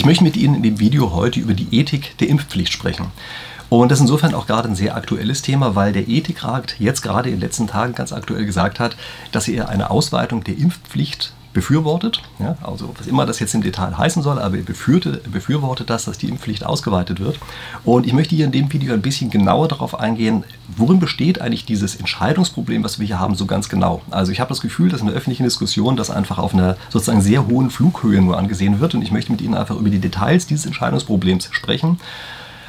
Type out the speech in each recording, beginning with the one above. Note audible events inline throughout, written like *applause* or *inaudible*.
Ich möchte mit Ihnen in dem Video heute über die Ethik der Impfpflicht sprechen. Und das ist insofern auch gerade ein sehr aktuelles Thema, weil der Ethikrat jetzt gerade in den letzten Tagen ganz aktuell gesagt hat, dass er eine Ausweitung der Impfpflicht befürwortet. Ja, also was immer das jetzt im Detail heißen soll, aber er befürwortet das, dass die Impfpflicht ausgeweitet wird. Und ich möchte hier in dem Video ein bisschen genauer darauf eingehen, worin besteht eigentlich dieses Entscheidungsproblem, was wir hier haben, so ganz genau. Also ich habe das Gefühl, dass in der öffentlichen Diskussion das einfach auf einer sozusagen sehr hohen Flughöhe nur angesehen wird und ich möchte mit Ihnen einfach über die Details dieses Entscheidungsproblems sprechen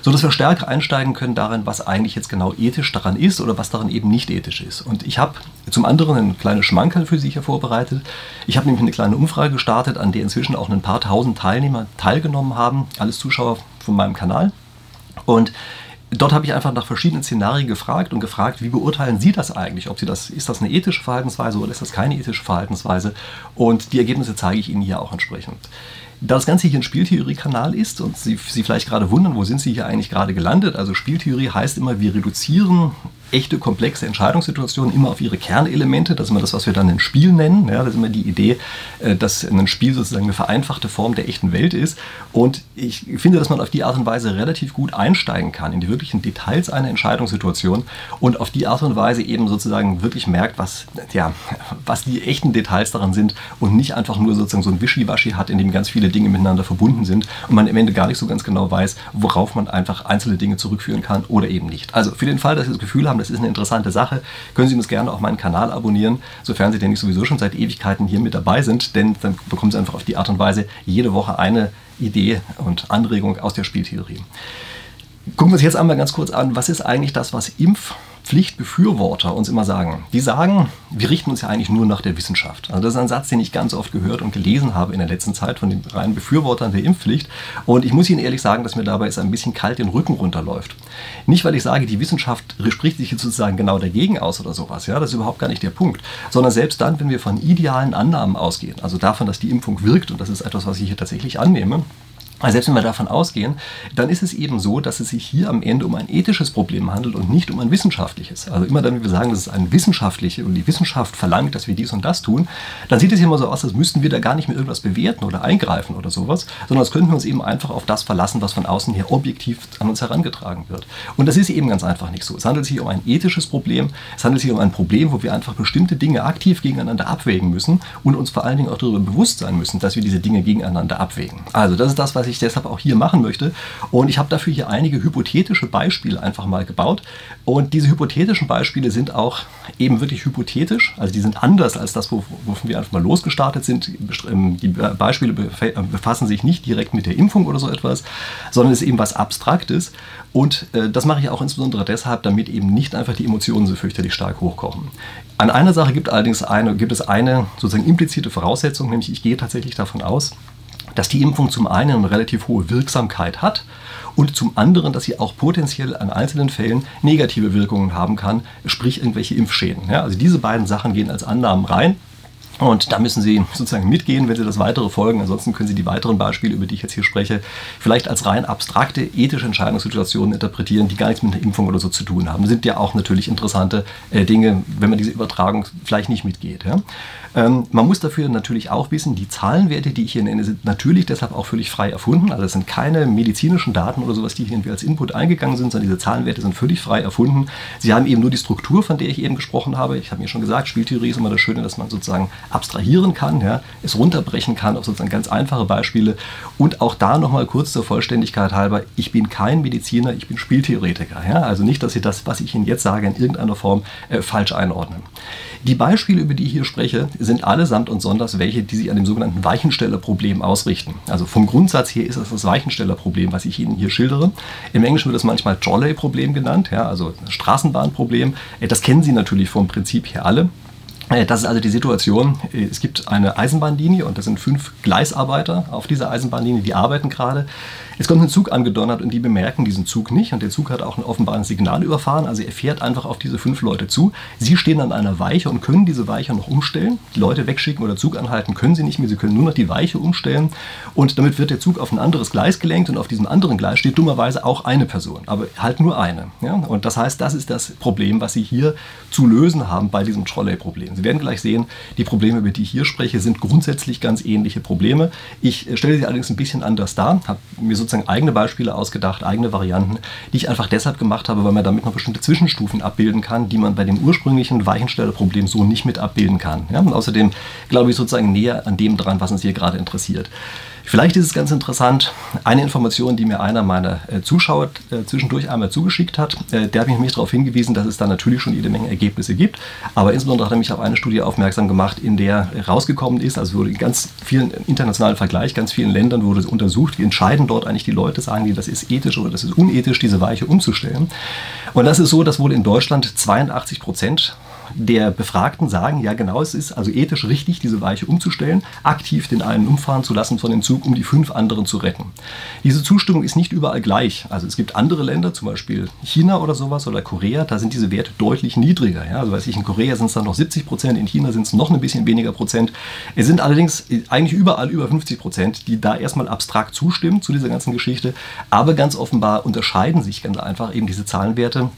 so dass wir stärker einsteigen können darin, was eigentlich jetzt genau ethisch daran ist oder was daran eben nicht ethisch ist. Und ich habe zum anderen ein kleines Schmankerl für Sie hier vorbereitet. Ich habe nämlich eine kleine Umfrage gestartet, an der inzwischen auch ein paar tausend Teilnehmer teilgenommen haben, alles Zuschauer von meinem Kanal. Und dort habe ich einfach nach verschiedenen Szenarien gefragt und gefragt, wie beurteilen Sie das eigentlich? Ob Sie das, ist das eine ethische Verhaltensweise oder ist das keine ethische Verhaltensweise? Und die Ergebnisse zeige ich Ihnen hier auch entsprechend. Da das Ganze hier ein Spieltheorie-Kanal ist und Sie sich vielleicht gerade wundern, wo sind Sie hier eigentlich gerade gelandet? Also Spieltheorie heißt immer, wir reduzieren echte komplexe Entscheidungssituationen immer auf ihre Kernelemente. Das ist immer das, was wir dann ein Spiel nennen. Ja, das ist immer die Idee, äh, dass ein Spiel sozusagen eine vereinfachte Form der echten Welt ist. Und ich finde, dass man auf die Art und Weise relativ gut einsteigen kann in die wirklichen Details einer Entscheidungssituation und auf die Art und Weise eben sozusagen wirklich merkt, was, ja, was die echten Details daran sind und nicht einfach nur sozusagen so ein Wischiwaschi hat, in dem ganz viele Dinge miteinander verbunden sind und man am Ende gar nicht so ganz genau weiß, worauf man einfach einzelne Dinge zurückführen kann oder eben nicht. Also für den Fall, dass Sie das Gefühl haben, das ist eine interessante Sache, können Sie uns gerne auch meinen Kanal abonnieren, sofern Sie denn nicht sowieso schon seit Ewigkeiten hier mit dabei sind, denn dann bekommen Sie einfach auf die Art und Weise jede Woche eine Idee und Anregung aus der Spieltheorie. Gucken wir uns jetzt einmal ganz kurz an, was ist eigentlich das, was Impf Pflichtbefürworter uns immer sagen. Die sagen, wir richten uns ja eigentlich nur nach der Wissenschaft. Also das ist ein Satz, den ich ganz oft gehört und gelesen habe in der letzten Zeit von den reinen Befürwortern der Impfpflicht. Und ich muss Ihnen ehrlich sagen, dass mir dabei es ein bisschen kalt den Rücken runterläuft. Nicht, weil ich sage, die Wissenschaft spricht sich jetzt sozusagen genau dagegen aus oder sowas. Ja, das ist überhaupt gar nicht der Punkt. Sondern selbst dann, wenn wir von idealen Annahmen ausgehen, also davon, dass die Impfung wirkt, und das ist etwas, was ich hier tatsächlich annehme, selbst wenn wir davon ausgehen, dann ist es eben so, dass es sich hier am Ende um ein ethisches Problem handelt und nicht um ein wissenschaftliches. Also immer dann, wenn wir sagen, das ist ein wissenschaftliche und die Wissenschaft verlangt, dass wir dies und das tun, dann sieht es immer so aus, als müssten wir da gar nicht mehr irgendwas bewerten oder eingreifen oder sowas, sondern als könnten wir uns eben einfach auf das verlassen, was von außen her objektiv an uns herangetragen wird. Und das ist eben ganz einfach nicht so. Es handelt sich um ein ethisches Problem, es handelt sich um ein Problem, wo wir einfach bestimmte Dinge aktiv gegeneinander abwägen müssen und uns vor allen Dingen auch darüber bewusst sein müssen, dass wir diese Dinge gegeneinander abwägen. Also das ist das, was ich ich deshalb auch hier machen möchte. Und ich habe dafür hier einige hypothetische Beispiele einfach mal gebaut. Und diese hypothetischen Beispiele sind auch eben wirklich hypothetisch. Also die sind anders als das, wovon wir einfach mal losgestartet sind. Ähm, die Beispiele äh, befassen sich nicht direkt mit der Impfung oder so etwas, sondern es ist eben was Abstraktes. Und äh, das mache ich auch insbesondere deshalb, damit eben nicht einfach die Emotionen so fürchterlich stark hochkochen. An einer Sache gibt allerdings eine, gibt es eine sozusagen implizite Voraussetzung, nämlich ich gehe tatsächlich davon aus, dass die Impfung zum einen eine relativ hohe Wirksamkeit hat und zum anderen, dass sie auch potenziell an einzelnen Fällen negative Wirkungen haben kann, sprich irgendwelche Impfschäden. Ja, also diese beiden Sachen gehen als Annahmen rein. Und da müssen Sie sozusagen mitgehen, wenn Sie das weitere folgen. Ansonsten können Sie die weiteren Beispiele, über die ich jetzt hier spreche, vielleicht als rein abstrakte ethische Entscheidungssituationen interpretieren, die gar nichts mit einer Impfung oder so zu tun haben. Das sind ja auch natürlich interessante äh, Dinge, wenn man diese Übertragung vielleicht nicht mitgeht. Ja? Ähm, man muss dafür natürlich auch wissen, die Zahlenwerte, die ich hier nenne, sind natürlich deshalb auch völlig frei erfunden. Also es sind keine medizinischen Daten oder sowas, die hier als Input eingegangen sind, sondern diese Zahlenwerte sind völlig frei erfunden. Sie haben eben nur die Struktur, von der ich eben gesprochen habe. Ich habe mir schon gesagt, Spieltheorie ist immer das Schöne, dass man sozusagen abstrahieren kann, ja, es runterbrechen kann auf sozusagen ganz einfache Beispiele. Und auch da nochmal kurz zur Vollständigkeit halber, ich bin kein Mediziner, ich bin Spieltheoretiker. Ja? Also nicht, dass Sie das, was ich Ihnen jetzt sage, in irgendeiner Form äh, falsch einordnen. Die Beispiele, über die ich hier spreche, sind allesamt und sonders welche, die sich an dem sogenannten Weichenstellerproblem ausrichten. Also vom Grundsatz her ist es das Weichenstellerproblem, was ich Ihnen hier schildere. Im Englischen wird es manchmal Trolley-Problem genannt, ja, also Straßenbahnproblem. Äh, das kennen Sie natürlich vom Prinzip her alle. Äh, das ist also die Situation. Äh, es gibt eine Eisenbahnlinie und das sind fünf Gleisarbeiter auf dieser Eisenbahnlinie, die arbeiten gerade. Es kommt ein Zug angedonnert und die bemerken diesen Zug nicht und der Zug hat auch ein offenbares Signal überfahren, also er fährt einfach auf diese fünf Leute zu. Sie stehen an einer Weiche und können diese Weiche noch umstellen. Die Leute wegschicken oder Zug anhalten können sie nicht mehr, sie können nur noch die Weiche umstellen und damit wird der Zug auf ein anderes Gleis gelenkt und auf diesem anderen Gleis steht dummerweise auch eine Person, aber halt nur eine. Ja? Und das heißt, das ist das Problem, was Sie hier zu lösen haben bei diesem Trolley-Problem. Sie werden gleich sehen, die Probleme, über die ich hier spreche, sind grundsätzlich ganz ähnliche Probleme. Ich äh, stelle sie allerdings ein bisschen anders dar, habe mir sozusagen eigene Beispiele ausgedacht, eigene Varianten, die ich einfach deshalb gemacht habe, weil man damit noch bestimmte Zwischenstufen abbilden kann, die man bei dem ursprünglichen Weichenstellerproblem so nicht mit abbilden kann. Ja? Und außerdem glaube ich sozusagen näher an dem dran, was uns hier gerade interessiert. Vielleicht ist es ganz interessant, eine Information, die mir einer meiner äh, Zuschauer äh, zwischendurch einmal zugeschickt hat, äh, der hat mich nämlich darauf hingewiesen, dass es da natürlich schon jede Menge Ergebnisse gibt, aber insbesondere hat er mich auf eine Studie aufmerksam gemacht, in der rausgekommen ist, also wurde in ganz vielen internationalen Vergleich, ganz vielen Ländern wurde untersucht, wie entscheiden dort eigentlich die Leute, sagen die, das ist ethisch oder das ist unethisch, diese Weiche umzustellen. Und das ist so, dass wohl in Deutschland 82 Prozent der Befragten sagen, ja genau, es ist also ethisch richtig, diese Weiche umzustellen, aktiv den einen umfahren zu lassen von dem Zug, um die fünf anderen zu retten. Diese Zustimmung ist nicht überall gleich. Also es gibt andere Länder, zum Beispiel China oder sowas oder Korea, da sind diese Werte deutlich niedriger. Ja? Also weiß ich, in Korea sind es dann noch 70 Prozent, in China sind es noch ein bisschen weniger Prozent. Es sind allerdings eigentlich überall über 50 Prozent, die da erstmal abstrakt zustimmen zu dieser ganzen Geschichte, aber ganz offenbar unterscheiden sich ganz einfach eben diese Zahlenwerte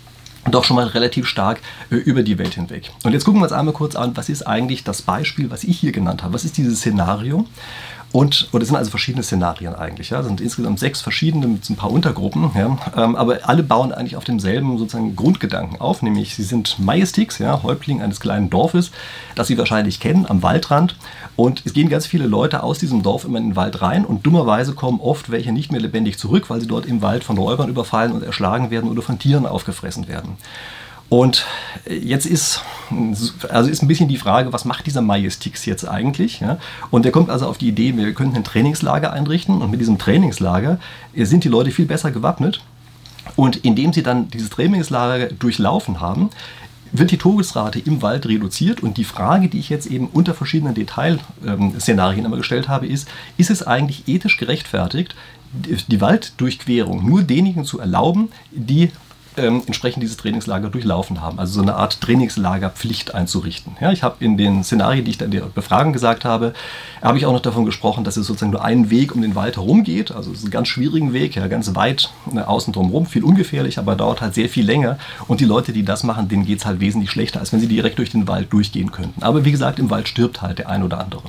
doch schon mal relativ stark äh, über die Welt hinweg. Und jetzt gucken wir uns einmal kurz an, was ist eigentlich das Beispiel, was ich hier genannt habe? Was ist dieses Szenario? Und, oder es sind also verschiedene Szenarien eigentlich. Ja? Es sind insgesamt sechs verschiedene mit ein paar Untergruppen. Ja? Ähm, aber alle bauen eigentlich auf demselben sozusagen Grundgedanken auf, nämlich sie sind Majestix, ja, Häuptling eines kleinen Dorfes, das sie wahrscheinlich kennen, am Waldrand. Und es gehen ganz viele Leute aus diesem Dorf immer in den Wald rein und dummerweise kommen oft welche nicht mehr lebendig zurück, weil sie dort im Wald von Räubern überfallen und erschlagen werden oder von Tieren aufgefressen werden. Und jetzt ist, also ist ein bisschen die Frage, was macht dieser Majestix jetzt eigentlich? Ja? Und er kommt also auf die Idee, wir könnten ein Trainingslager einrichten und mit diesem Trainingslager sind die Leute viel besser gewappnet. Und indem sie dann dieses Trainingslager durchlaufen haben, wird die Todesrate im Wald reduziert. Und die Frage, die ich jetzt eben unter verschiedenen Detailszenarien immer gestellt habe, ist, ist es eigentlich ethisch gerechtfertigt, die Walddurchquerung nur denjenigen zu erlauben, die ähm, entsprechend dieses Trainingslager durchlaufen haben. Also so eine Art Trainingslagerpflicht einzurichten. Ja, ich habe in den Szenarien, die ich dann in der Befragung gesagt habe, habe ich auch noch davon gesprochen, dass es sozusagen nur einen Weg um den Wald herum geht. Also es ist ein ganz schwierigen Weg, ja, ganz weit ne, außen drumherum, viel ungefährlich, aber dauert halt sehr viel länger. Und die Leute, die das machen, denen geht es halt wesentlich schlechter, als wenn sie direkt durch den Wald durchgehen könnten. Aber wie gesagt, im Wald stirbt halt der ein oder andere.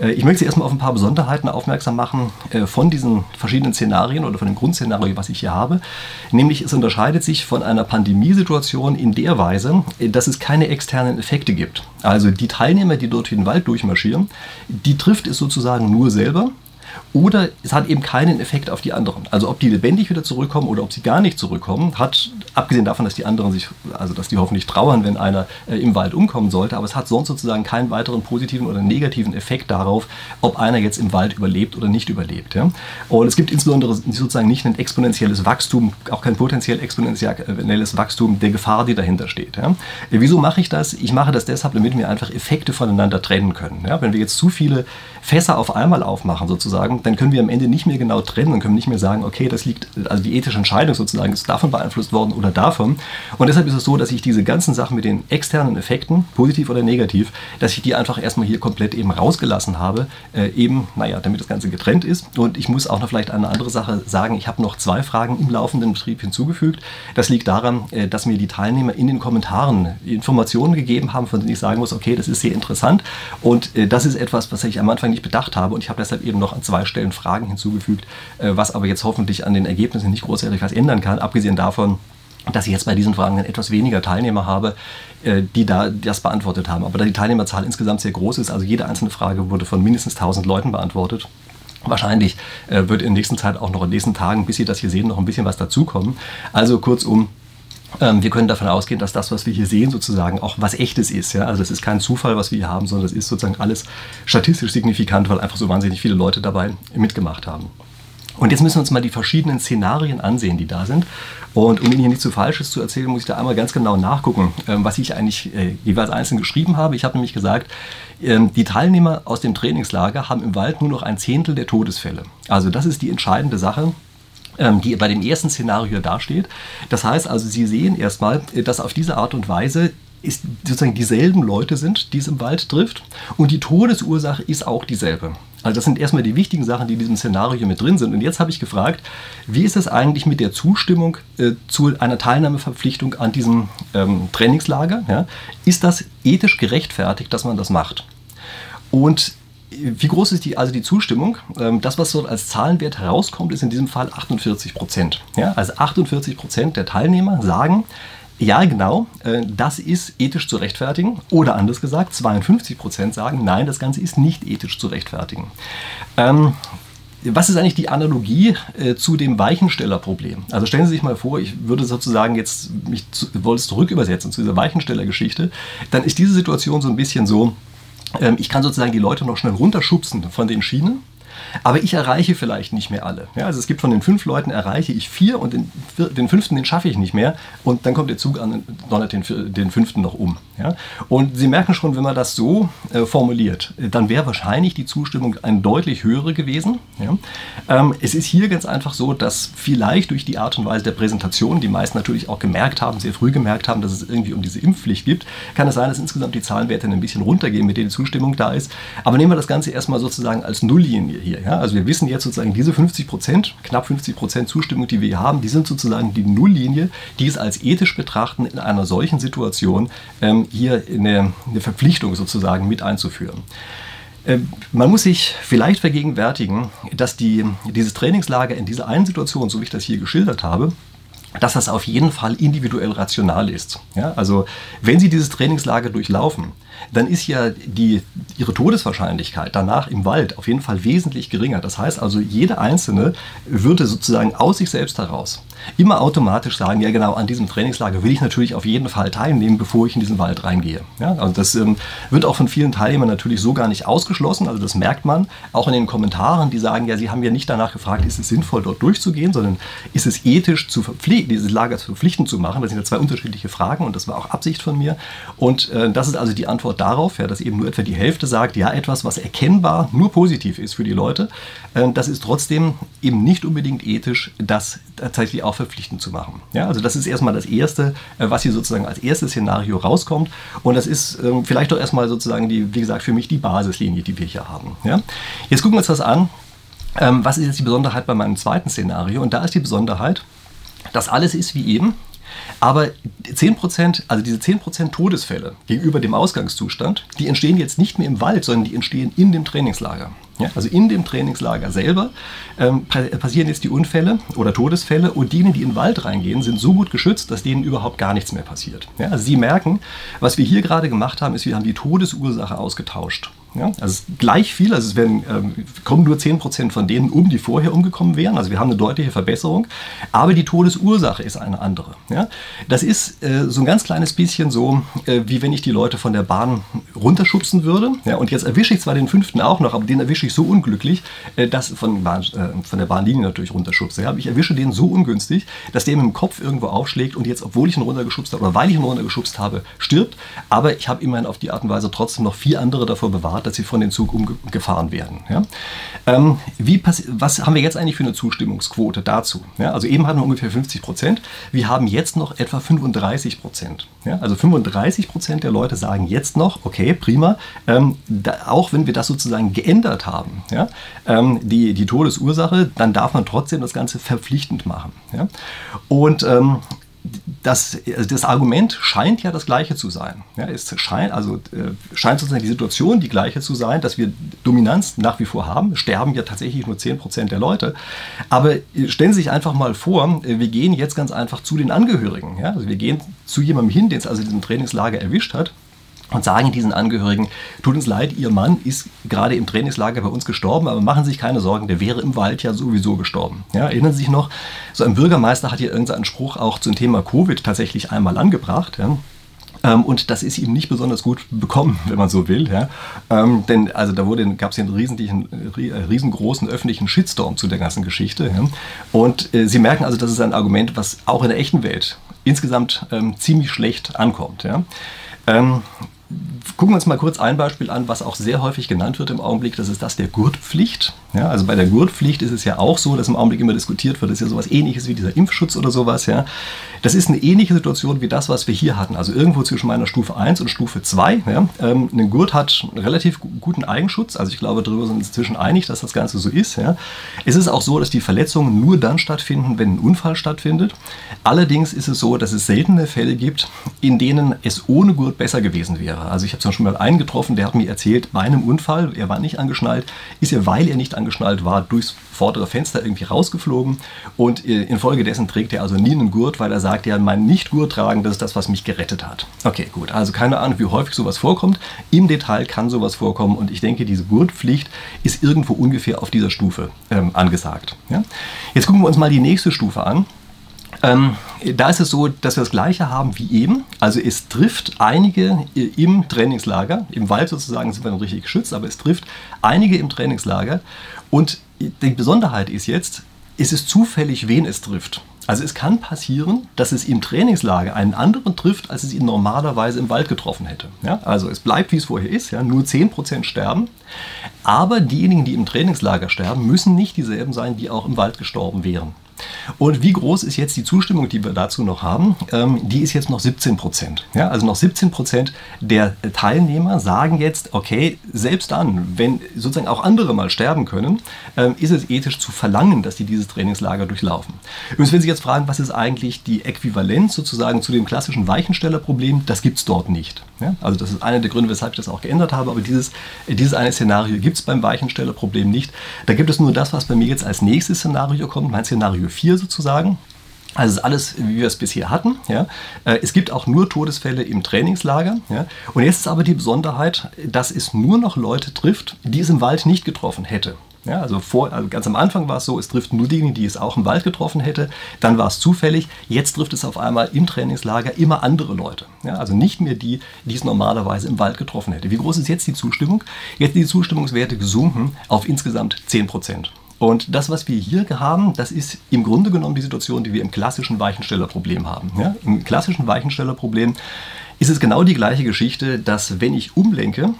Äh, ich möchte Sie erstmal auf ein paar Besonderheiten aufmerksam machen äh, von diesen verschiedenen Szenarien oder von dem Grundszenario, was ich hier habe. Nämlich es unterscheidet sich von einer Pandemiesituation in der Weise, äh, dass es keine externen Effekte gibt. Also die Teilnehmer, die dort den Wald durchmarschieren, die trifft es sozusagen nur selber oder es hat eben keinen Effekt auf die anderen. Also ob die lebendig wieder zurückkommen oder ob sie gar nicht zurückkommen, hat, abgesehen davon, dass die anderen sich, also dass die hoffentlich trauern, wenn einer äh, im Wald umkommen sollte, aber es hat sonst sozusagen keinen weiteren positiven oder negativen Effekt darauf, ob einer jetzt im Wald überlebt oder nicht überlebt. Ja? Und es gibt insbesondere sozusagen nicht ein exponentielles Wachstum, auch kein potenziell exponentielles Wachstum der Gefahr, die dahinter steht. Ja? Wieso mache ich das? Ich mache das deshalb, damit wir einfach Effekte voneinander trennen können. Ja? Wenn wir jetzt zu viele Fässer auf einmal aufmachen sozusagen, dann können wir am Ende nicht mehr genau trennen und können nicht mehr sagen, okay, das liegt, also die ethische Entscheidung sozusagen ist davon beeinflusst worden oder davon. Und deshalb ist es so, dass ich diese ganzen Sachen mit den externen Effekten, positiv oder negativ, dass ich die einfach erstmal hier komplett eben rausgelassen habe, äh, eben, naja, damit das Ganze getrennt ist. Und ich muss auch noch vielleicht eine andere Sache sagen, ich habe noch zwei Fragen im laufenden Betrieb hinzugefügt. Das liegt daran, äh, dass mir die Teilnehmer in den Kommentaren Informationen gegeben haben, von denen ich sagen muss, okay, das ist sehr interessant und äh, das ist etwas, was ich am Anfang nicht bedacht habe und ich habe deshalb eben noch an zwei Stellen Fragen hinzugefügt, äh, was aber jetzt hoffentlich an den Ergebnissen nicht großartig was ändern kann, abgesehen davon, dass ich jetzt bei diesen Fragen etwas weniger Teilnehmer habe, äh, die da das beantwortet haben. Aber da die Teilnehmerzahl insgesamt sehr groß ist, also jede einzelne Frage wurde von mindestens 1000 Leuten beantwortet, Wahrscheinlich äh, wird in der nächsten Zeit auch noch in den nächsten Tagen, bis Sie das hier sehen, noch ein bisschen was dazukommen. Also kurzum, ähm, wir können davon ausgehen, dass das, was wir hier sehen, sozusagen auch was echtes ist. Ja? Also das ist kein Zufall, was wir hier haben, sondern das ist sozusagen alles statistisch signifikant, weil einfach so wahnsinnig viele Leute dabei mitgemacht haben. Und jetzt müssen wir uns mal die verschiedenen Szenarien ansehen, die da sind. Und um Ihnen hier nicht zu Falsches zu erzählen, muss ich da einmal ganz genau nachgucken, ähm, was ich eigentlich äh, jeweils einzeln geschrieben habe. Ich habe nämlich gesagt, ähm, die Teilnehmer aus dem Trainingslager haben im Wald nur noch ein Zehntel der Todesfälle. Also das ist die entscheidende Sache die bei dem ersten Szenario dasteht. Das heißt also, Sie sehen erstmal, dass auf diese Art und Weise ist sozusagen dieselben Leute sind, die es im Wald trifft und die Todesursache ist auch dieselbe. Also das sind erstmal die wichtigen Sachen, die in diesem Szenario mit drin sind. Und jetzt habe ich gefragt, wie ist es eigentlich mit der Zustimmung äh, zu einer Teilnahmeverpflichtung an diesem ähm, Trainingslager? Ja? Ist das ethisch gerechtfertigt, dass man das macht? Und wie groß ist die, also die Zustimmung? Ähm, das, was dort als Zahlenwert herauskommt, ist in diesem Fall 48 Prozent. Ja, also 48 Prozent der Teilnehmer sagen, ja, genau, äh, das ist ethisch zu rechtfertigen. Oder anders gesagt, 52 Prozent sagen, nein, das Ganze ist nicht ethisch zu rechtfertigen. Ähm, was ist eigentlich die Analogie äh, zu dem Weichenstellerproblem? Also stellen Sie sich mal vor, ich würde sozusagen jetzt mich wollte es zurück übersetzen zu dieser Weichenstellergeschichte, dann ist diese Situation so ein bisschen so, ich kann sozusagen die Leute noch schnell runterschubsen von den Schienen aber ich erreiche vielleicht nicht mehr alle. Ja, also es gibt von den fünf Leuten erreiche ich vier und den, den fünften, den schaffe ich nicht mehr. Und dann kommt der Zug an und donnert den, den fünften noch um. Ja? Und Sie merken schon, wenn man das so äh, formuliert, dann wäre wahrscheinlich die Zustimmung eine deutlich höhere gewesen. Ja? Ähm, es ist hier ganz einfach so, dass vielleicht durch die Art und Weise der Präsentation, die meisten natürlich auch gemerkt haben, sehr früh gemerkt haben, dass es irgendwie um diese Impfpflicht gibt, kann es sein, dass insgesamt die Zahlenwerte ein bisschen runtergehen, mit denen die Zustimmung da ist. Aber nehmen wir das Ganze erstmal sozusagen als Nulllinie hier. Ja? Also wir wissen jetzt sozusagen, diese 50 Prozent, knapp 50 Prozent Zustimmung, die wir hier haben, die sind sozusagen die Nulllinie, die es als ethisch betrachten in einer solchen Situation ähm, hier eine, eine Verpflichtung sozusagen mit einzuführen. Ähm, man muss sich vielleicht vergegenwärtigen, dass die, dieses Trainingslager in dieser einen Situation, so wie ich das hier geschildert habe, dass das auf jeden Fall individuell rational ist. Ja, also wenn Sie dieses Trainingslager durchlaufen, dann ist ja die, ihre Todeswahrscheinlichkeit danach im Wald auf jeden Fall wesentlich geringer. Das heißt also, jeder Einzelne würde sozusagen aus sich selbst heraus immer automatisch sagen, ja genau, an diesem Trainingslager will ich natürlich auf jeden Fall teilnehmen, bevor ich in diesen Wald reingehe. Ja, also das ähm, wird auch von vielen Teilnehmern natürlich so gar nicht ausgeschlossen, also das merkt man auch in den Kommentaren, die sagen, ja, sie haben ja nicht danach gefragt, ist es sinnvoll, dort durchzugehen, sondern ist es ethisch, zu dieses Lager zu verpflichten zu machen. Das sind ja zwei unterschiedliche Fragen und das war auch Absicht von mir. Und äh, das ist also die Antwort darauf, ja, dass eben nur etwa die Hälfte sagt, ja, etwas, was erkennbar nur positiv ist für die Leute, äh, das ist trotzdem eben nicht unbedingt ethisch, das tatsächlich auch verpflichtend zu machen. Ja, also das ist erstmal das Erste, äh, was hier sozusagen als erstes Szenario rauskommt. Und das ist ähm, vielleicht doch erstmal sozusagen die, wie gesagt, für mich die Basislinie, die wir hier haben. Ja? Jetzt gucken wir uns das an. Ähm, was ist jetzt die Besonderheit bei meinem zweiten Szenario? Und da ist die Besonderheit, dass alles ist wie eben. Aber 10%, also diese 10% Todesfälle gegenüber dem Ausgangszustand, die entstehen jetzt nicht mehr im Wald, sondern die entstehen in dem Trainingslager. Ja, also in dem Trainingslager selber ähm, passieren jetzt die Unfälle oder Todesfälle und diejenigen, die in den Wald reingehen, sind so gut geschützt, dass denen überhaupt gar nichts mehr passiert. Ja, also Sie merken, was wir hier gerade gemacht haben, ist, wir haben die Todesursache ausgetauscht. Ja, also gleich viel, also es werden, ähm, kommen nur 10% von denen um, die vorher umgekommen wären. Also wir haben eine deutliche Verbesserung, aber die Todesursache ist eine andere. Ja? Das ist äh, so ein ganz kleines bisschen so, äh, wie wenn ich die Leute von der Bahn runterschubsen würde. Ja? Und jetzt erwische ich zwar den fünften auch noch, aber den erwische ich so unglücklich, äh, dass von, Bahn, äh, von der Bahnlinie natürlich runterschubse. Ja? Ich erwische den so ungünstig, dass der mit dem Kopf irgendwo aufschlägt und jetzt, obwohl ich ihn runtergeschubst habe oder weil ich ihn runtergeschubst habe, stirbt. Aber ich habe immerhin auf die Art und Weise trotzdem noch vier andere davor bewahrt, dass sie von dem Zug umgefahren werden. Ja? Ähm, wie was haben wir jetzt eigentlich für eine Zustimmungsquote dazu? Ja? Also eben hatten wir ungefähr 50 Prozent, wir haben jetzt noch etwa 35 Prozent. Ja? Also 35 Prozent der Leute sagen jetzt noch, okay, prima, ähm, da, auch wenn wir das sozusagen geändert haben, ja? ähm, die, die Todesursache, dann darf man trotzdem das Ganze verpflichtend machen. Ja? Und ähm, das, also das Argument scheint ja das gleiche zu sein. Ja, es scheint, also, äh, scheint sozusagen die Situation die gleiche zu sein, dass wir Dominanz nach wie vor haben. Sterben ja tatsächlich nur 10% der Leute. Aber äh, stellen Sie sich einfach mal vor, äh, wir gehen jetzt ganz einfach zu den Angehörigen. Ja? Also wir gehen zu jemandem hin, den es also diesen Trainingslager erwischt hat und sagen diesen Angehörigen, tut uns leid, Ihr Mann ist gerade im Trainingslager bei uns gestorben, aber machen Sie sich keine Sorgen, der wäre im Wald ja sowieso gestorben. Ja, erinnern Sie sich noch, so ein Bürgermeister hat hier irgendeinen Spruch auch zum Thema Covid tatsächlich einmal angebracht. Ja. Ähm, und das ist ihm nicht besonders gut bekommen, *laughs* wenn man so will. Ja. Ähm, denn also da gab es einen äh, riesengroßen öffentlichen Shitstorm zu der ganzen Geschichte. Ja. Und äh, Sie merken also, das ist ein Argument, was auch in der echten Welt insgesamt ähm, ziemlich schlecht ankommt. Ja. Ähm, gucken wir uns mal kurz ein Beispiel an, was auch sehr häufig genannt wird im Augenblick. Das ist das der Gurtpflicht. Ja, also bei der Gurtpflicht ist es ja auch so, dass im Augenblick immer diskutiert wird, das ist ja sowas ähnliches wie dieser Impfschutz oder sowas. Ja. Das ist eine ähnliche Situation wie das, was wir hier hatten. Also irgendwo zwischen meiner Stufe 1 und Stufe 2. Ja. Ähm, ein Gurt hat einen relativ guten Eigenschutz. Also ich glaube, darüber sind wir inzwischen einig, dass das Ganze so ist. Ja. Es ist auch so, dass die Verletzungen nur dann stattfinden, wenn ein Unfall stattfindet. Allerdings ist es so, dass es seltene Fälle gibt, in denen es ohne Gurt besser gewesen wäre. Also ich habe zum Beispiel mal einen getroffen, der hat mir erzählt, bei einem Unfall, er war nicht angeschnallt, ist er, weil er nicht angeschnallt war, durchs vordere Fenster irgendwie rausgeflogen und äh, infolgedessen trägt er also nie einen Gurt, weil er sagt, ja, mein Nicht-Gurt tragen, das ist das, was mich gerettet hat. Okay, gut, also keine Ahnung, wie häufig sowas vorkommt. Im Detail kann sowas vorkommen und ich denke, diese Gurtpflicht ist irgendwo ungefähr auf dieser Stufe ähm, angesagt. Ja? Jetzt gucken wir uns mal die nächste Stufe an. Ähm, da ist es so, dass wir das Gleiche haben wie eben. Also es trifft einige im Trainingslager, im Wald sozusagen sind wir dann richtig geschützt, aber es trifft einige im Trainingslager. Und die Besonderheit ist jetzt, ist es zufällig, wen es trifft. Also es kann passieren, dass es im Trainingslager einen anderen trifft, als es ihn normalerweise im Wald getroffen hätte. Ja, also es bleibt, wie es vorher ist, ja, nur 10% sterben. Aber diejenigen, die im Trainingslager sterben, müssen nicht dieselben sein, die auch im Wald gestorben wären. Und wie groß ist jetzt die Zustimmung, die wir dazu noch haben? Ähm, die ist jetzt noch 17 Prozent. Ja, also noch 17 Prozent der Teilnehmer sagen jetzt, okay, selbst dann, wenn sozusagen auch andere mal sterben können, ähm, ist es ethisch zu verlangen, dass die dieses Trainingslager durchlaufen. Übrigens, wenn Sie jetzt fragen, was ist eigentlich die Äquivalenz sozusagen zu dem klassischen Weichenstellerproblem, das gibt es dort nicht. Ja, also das ist einer der Gründe, weshalb ich das auch geändert habe, aber dieses, dieses eine Szenario gibt es beim Weichenstellerproblem nicht. Da gibt es nur das, was bei mir jetzt als nächstes Szenario kommt, mein Szenario Folge 4 sozusagen. Also ist alles, wie wir es bisher hatten. Ja. Äh, es gibt auch nur Todesfälle im Trainingslager. Ja. Und jetzt ist aber die Besonderheit, dass es nur noch Leute trifft, die es im Wald nicht getroffen hätte. Ja, also, vor, also ganz am Anfang war es so, es trifft nur diejenigen, die es auch im Wald getroffen hätte. Dann war es zufällig. Jetzt trifft es auf einmal im Trainingslager immer andere Leute. Ja, also nicht mehr die, die es normalerweise im Wald getroffen hätte. Wie groß ist jetzt die Zustimmung? Jetzt sind die Zustimmungswerte gesunken auf insgesamt 10 Prozent. Und das, was wir hier haben, das ist im Grunde genommen die Situation, die wir im klassischen Weichenstellerproblem haben. Ja? Im klassischen Weichenstellerproblem ist es genau die gleiche Geschichte, dass wenn ich umlenke,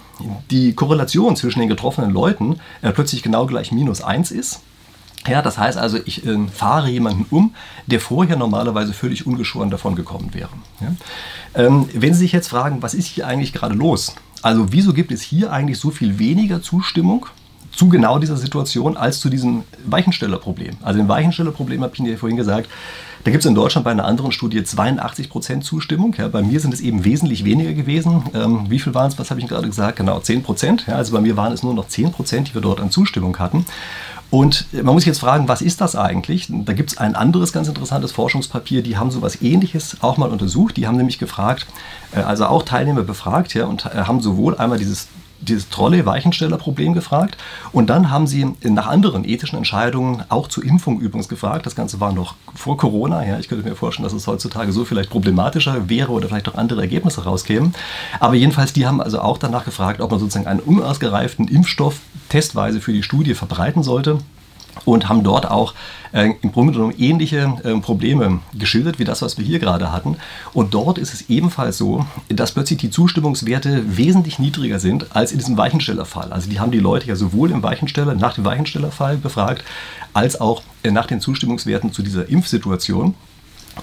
die Korrelation zwischen den getroffenen Leuten äh, plötzlich genau gleich minus 1 ist. Ja, das heißt also, ich äh, fahre jemanden um, der vorher normalerweise völlig ungeschoren davon gekommen wäre. Ja? Ähm, wenn Sie sich jetzt fragen, was ist hier eigentlich gerade los? Also wieso gibt es hier eigentlich so viel weniger Zustimmung zu genau dieser Situation als zu diesem Weichenstellerproblem. Also im Weichenstellerproblem habe ich Ihnen ja vorhin gesagt, da gibt es in Deutschland bei einer anderen Studie 82 Prozent Zustimmung. Ja, bei mir sind es eben wesentlich weniger gewesen. Ähm, wie viel waren es? Was habe ich gerade gesagt? Genau, 10 Prozent. Ja, also bei mir waren es nur noch 10 Prozent, die wir dort an Zustimmung hatten. Und man muss sich jetzt fragen, was ist das eigentlich? Da gibt es ein anderes ganz interessantes Forschungspapier, die haben so etwas Ähnliches auch mal untersucht. Die haben nämlich gefragt, äh, also auch Teilnehmer befragt, ja, und äh, haben sowohl einmal dieses dieses Trolley-Weichensteller-Problem gefragt und dann haben sie nach anderen ethischen Entscheidungen auch zur Impfung übrigens gefragt. Das Ganze war noch vor Corona. Ja, ich könnte mir vorstellen, dass es heutzutage so vielleicht problematischer wäre oder vielleicht auch andere Ergebnisse rauskämen. Aber jedenfalls, die haben also auch danach gefragt, ob man sozusagen einen unausgereiften Impfstoff testweise für die Studie verbreiten sollte und haben dort auch äh, im Grunde genommen ähnliche äh, Probleme geschildert wie das, was wir hier gerade hatten. Und dort ist es ebenfalls so, dass plötzlich die Zustimmungswerte wesentlich niedriger sind als in diesem Weichenstellerfall. Also die haben die Leute ja sowohl im Weichensteller, nach dem Weichenstellerfall befragt, als auch äh, nach den Zustimmungswerten zu dieser Impfsituation.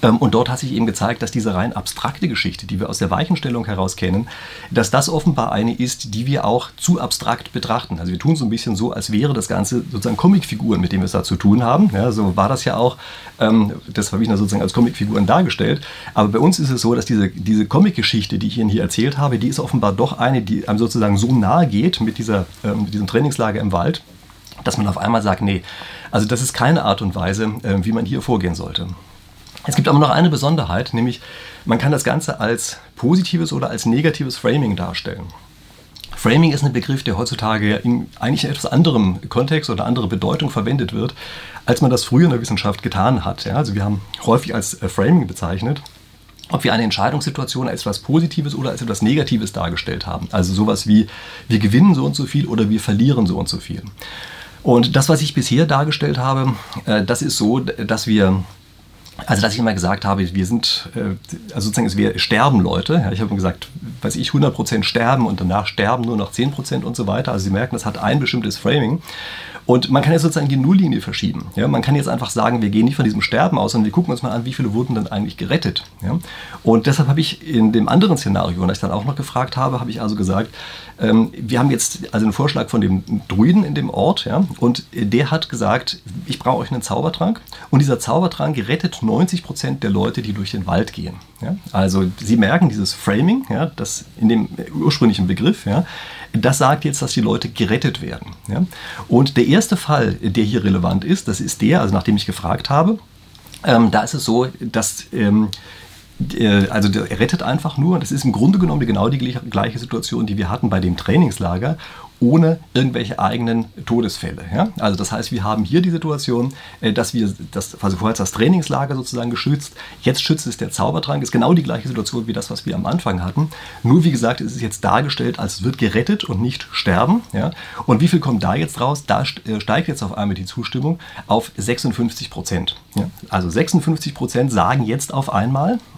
Ähm, und dort hat sich eben gezeigt, dass diese rein abstrakte Geschichte, die wir aus der Weichenstellung heraus kennen, dass das offenbar eine ist, die wir auch zu abstrakt betrachten. Also wir tun so ein bisschen so, als wäre das Ganze sozusagen Comicfiguren, mit denen wir es da zu tun haben. Ja, so war das ja auch, ähm, das habe ich dann sozusagen als Comicfiguren dargestellt. Aber bei uns ist es so, dass diese, diese Comic-Geschichte, die ich Ihnen hier erzählt habe, die ist offenbar doch eine, die einem sozusagen so nahe geht mit, dieser, ähm, mit diesem Trainingslager im Wald, dass man auf einmal sagt, nee, also das ist keine Art und Weise, äh, wie man hier vorgehen sollte. Es gibt aber noch eine Besonderheit, nämlich man kann das Ganze als positives oder als negatives Framing darstellen. Framing ist ein Begriff, der heutzutage in eigentlich in etwas anderem Kontext oder andere Bedeutung verwendet wird, als man das früher in der Wissenschaft getan hat. Ja, also wir haben häufig als äh, Framing bezeichnet, ob wir eine Entscheidungssituation als etwas Positives oder als etwas Negatives dargestellt haben. Also sowas wie wir gewinnen so und so viel oder wir verlieren so und so viel. Und das, was ich bisher dargestellt habe, äh, das ist so, dass wir Also, dass ich immer gesagt habe, wir sind, äh, also sozusagen, wir sterben Leute. Ich habe gesagt, weiß ich, 100% sterben und danach sterben nur noch 10% und so weiter. Also, Sie merken, das hat ein bestimmtes Framing. Und man kann jetzt sozusagen die Nulllinie verschieben. Ja, man kann jetzt einfach sagen, wir gehen nicht von diesem Sterben aus, sondern wir gucken uns mal an, wie viele wurden dann eigentlich gerettet. Ja? Und deshalb habe ich in dem anderen Szenario, das ich dann auch noch gefragt habe, habe ich also gesagt, ähm, wir haben jetzt also einen Vorschlag von dem Druiden in dem Ort, ja, und der hat gesagt, ich brauche euch einen Zaubertrank. Und dieser Zaubertrank rettet 90 Prozent der Leute, die durch den Wald gehen. Ja. Also Sie merken dieses Framing, ja, das in dem ursprünglichen Begriff, ja, das sagt jetzt, dass die Leute gerettet werden. Ja. Und der erste Fall, der hier relevant ist, das ist der, also nachdem ich gefragt habe, ähm, da ist es so, dass ähm, äh, also er rettet einfach nur, das ist im Grunde genommen genau die gleiche Situation, die wir hatten bei dem Trainingslager, ohne irgendwelche eigenen Todesfälle. Ja? Also das heißt, wir haben hier die Situation, äh, dass wir, das, also vorher das Trainingslager sozusagen geschützt, jetzt schützt es der Zaubertrank, ist genau die gleiche Situation wie das, was wir am Anfang hatten. Nur wie gesagt, ist es jetzt dargestellt, als wird gerettet und nicht sterben. Ja? Und wie viel kommt da jetzt raus? Da äh, steigt jetzt auf einmal die Zustimmung auf 56 Prozent. Ja? Also 56 Prozent sagen jetzt auf einmal, äh,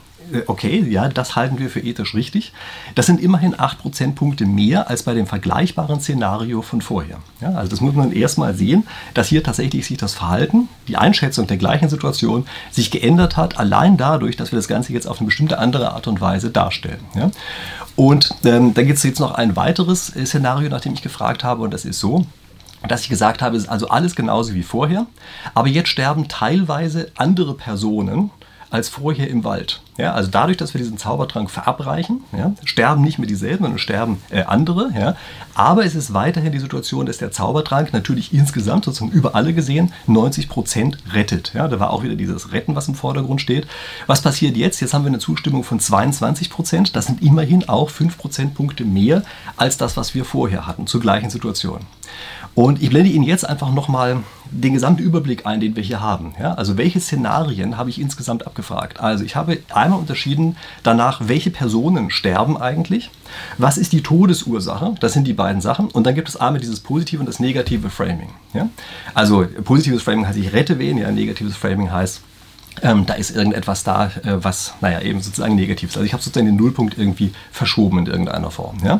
okay, ja, das halten wir für ethisch richtig. Das sind immerhin 8 Prozentpunkte mehr als bei dem vergleichbaren Szenario von vorher. Ja, also das muss man erstmal sehen, dass hier tatsächlich sich das Verhalten, die Einschätzung der gleichen Situation sich geändert hat, allein dadurch, dass wir das Ganze jetzt auf eine bestimmte andere Art und Weise darstellen. Ja. Und ähm, da gibt es jetzt noch ein weiteres äh, Szenario, nach dem ich gefragt habe, und das ist so, dass ich gesagt habe, es ist also alles genauso wie vorher, aber jetzt sterben teilweise andere Personen als vorher im Wald. Ja, also dadurch, dass wir diesen Zaubertrank verabreichen, ja, sterben nicht mehr dieselben, sondern sterben äh, andere. Ja. Aber es ist weiterhin die Situation, dass der Zaubertrank natürlich insgesamt sozusagen über alle gesehen 90 Prozent rettet. Ja, da war auch wieder dieses Retten, was im Vordergrund steht. Was passiert jetzt? Jetzt haben wir eine Zustimmung von 22 Prozent. Das sind immerhin auch 5 Prozentpunkte mehr als das, was wir vorher hatten, zur gleichen Situation. Und ich blende Ihnen jetzt einfach nochmal den gesamten Überblick ein, den wir hier haben. Ja, also welche Szenarien habe ich insgesamt abgefragt? Also ich habe einmal unterschieden danach, welche Personen sterben eigentlich, was ist die Todesursache, das sind die beiden Sachen. Und dann gibt es einmal dieses positive und das negative Framing. Ja? Also positives Framing heißt, ich rette wen, ja, negatives Framing heißt, ähm, da ist irgendetwas da, äh, was, naja, eben sozusagen negativ ist. Also ich habe sozusagen den Nullpunkt irgendwie verschoben in irgendeiner Form. Ja?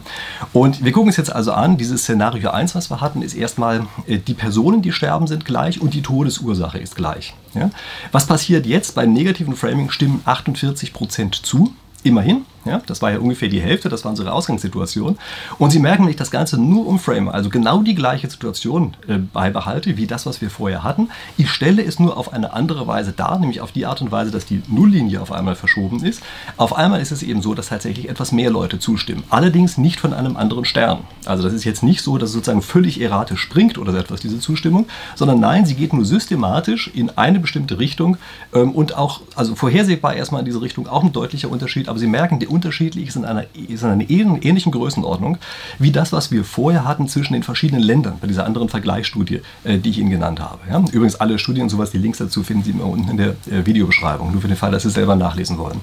Und wir gucken uns jetzt also an, dieses Szenario 1, was wir hatten, ist erstmal, äh, die Personen, die sterben, sind gleich und die Todesursache ist gleich. Ja? Was passiert jetzt? Beim negativen Framing stimmen 48% zu. Immerhin, ja, das war ja ungefähr die Hälfte, das war unsere Ausgangssituation. Und Sie merken, wenn ich das Ganze nur umframe, also genau die gleiche Situation äh, beibehalte, wie das, was wir vorher hatten. Ich stelle es nur auf eine andere Weise dar, nämlich auf die Art und Weise, dass die Nulllinie auf einmal verschoben ist. Auf einmal ist es eben so, dass tatsächlich etwas mehr Leute zustimmen. Allerdings nicht von einem anderen Stern. Also das ist jetzt nicht so, dass es sozusagen völlig erratisch springt oder so etwas, diese Zustimmung, sondern nein, sie geht nur systematisch in eine bestimmte Richtung ähm, und auch, also vorhersehbar erstmal in diese Richtung, auch ein deutlicher Unterschied, aber Sie merken, der unterschiedlich ist in einer, ist in einer ähnlichen Größenordnung wie das, was wir vorher hatten zwischen den verschiedenen Ländern bei dieser anderen Vergleichsstudie, äh, die ich Ihnen genannt habe. Ja? Übrigens alle Studien und sowas, die Links dazu finden Sie immer unten in der äh, Videobeschreibung, nur für den Fall, dass Sie es selber nachlesen wollen.